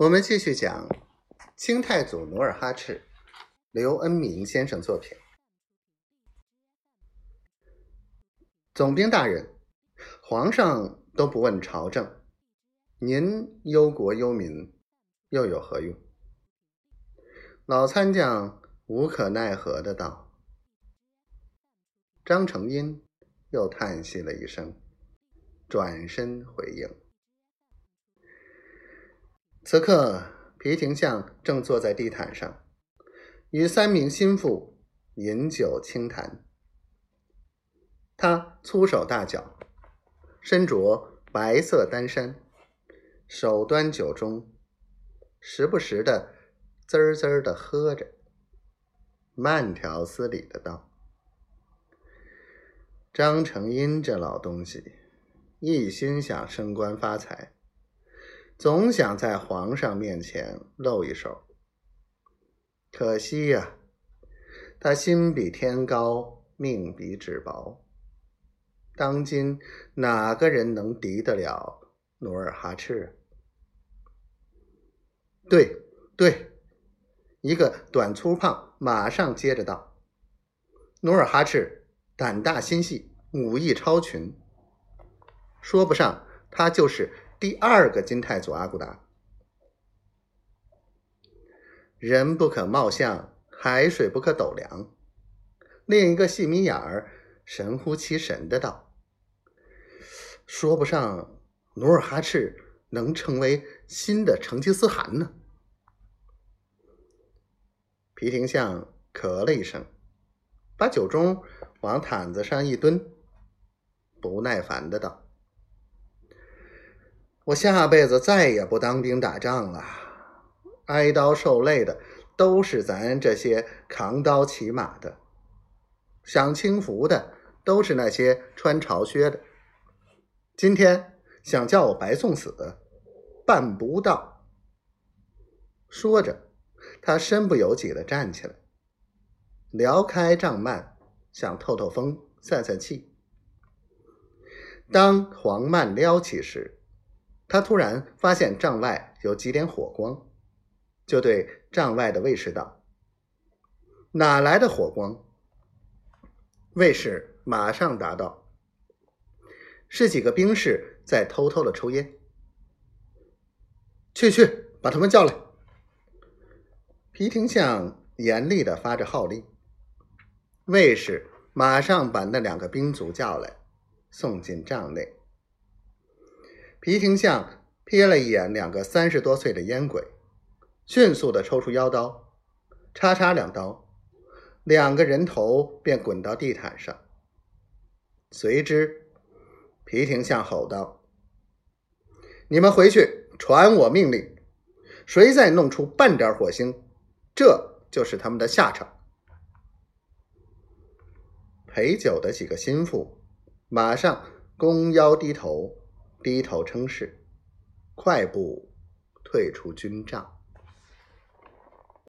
我们继续讲清太祖努尔哈赤，刘恩明先生作品。总兵大人，皇上都不问朝政，您忧国忧民，又有何用？老参将无可奈何的道。张承殷又叹息了一声，转身回应。此刻，皮廷相正坐在地毯上，与三名心腹饮酒轻谈。他粗手大脚，身着白色单衫，手端酒盅，时不时的滋儿滋儿的喝着，慢条斯理的道：“张承殷这老东西，一心想升官发财。”总想在皇上面前露一手，可惜呀，他心比天高，命比纸薄。当今哪个人能敌得了努尔哈赤？对对，一个短粗胖马上接着道：“努尔哈赤胆大心细，武艺超群，说不上他就是。”第二个金太祖阿骨达，人不可貌相，海水不可斗量。另一个细眯眼儿，神乎其神的道：“说不上努尔哈赤能成为新的成吉思汗呢。”皮廷相咳了一声，把酒盅往毯子上一蹲，不耐烦的道。我下辈子再也不当兵打仗了，挨刀受累的都是咱这些扛刀骑马的，享清福的都是那些穿朝靴的。今天想叫我白送死，办不到。说着，他身不由己的站起来，撩开帐幔，想透透风、散散气。当黄幔撩起时，他突然发现帐外有几点火光，就对帐外的卫士道：“哪来的火光？”卫士马上答道：“是几个兵士在偷偷的抽烟。”去去，把他们叫来。皮廷相严厉的发着号令，卫士马上把那两个兵卒叫来，送进帐内。皮廷相瞥了一眼两个三十多岁的烟鬼，迅速的抽出腰刀，叉叉两刀，两个人头便滚到地毯上。随之，皮廷相吼道：“你们回去传我命令，谁再弄出半点火星，这就是他们的下场。”陪酒的几个心腹马上弓腰低头。低头称是，快步退出军帐。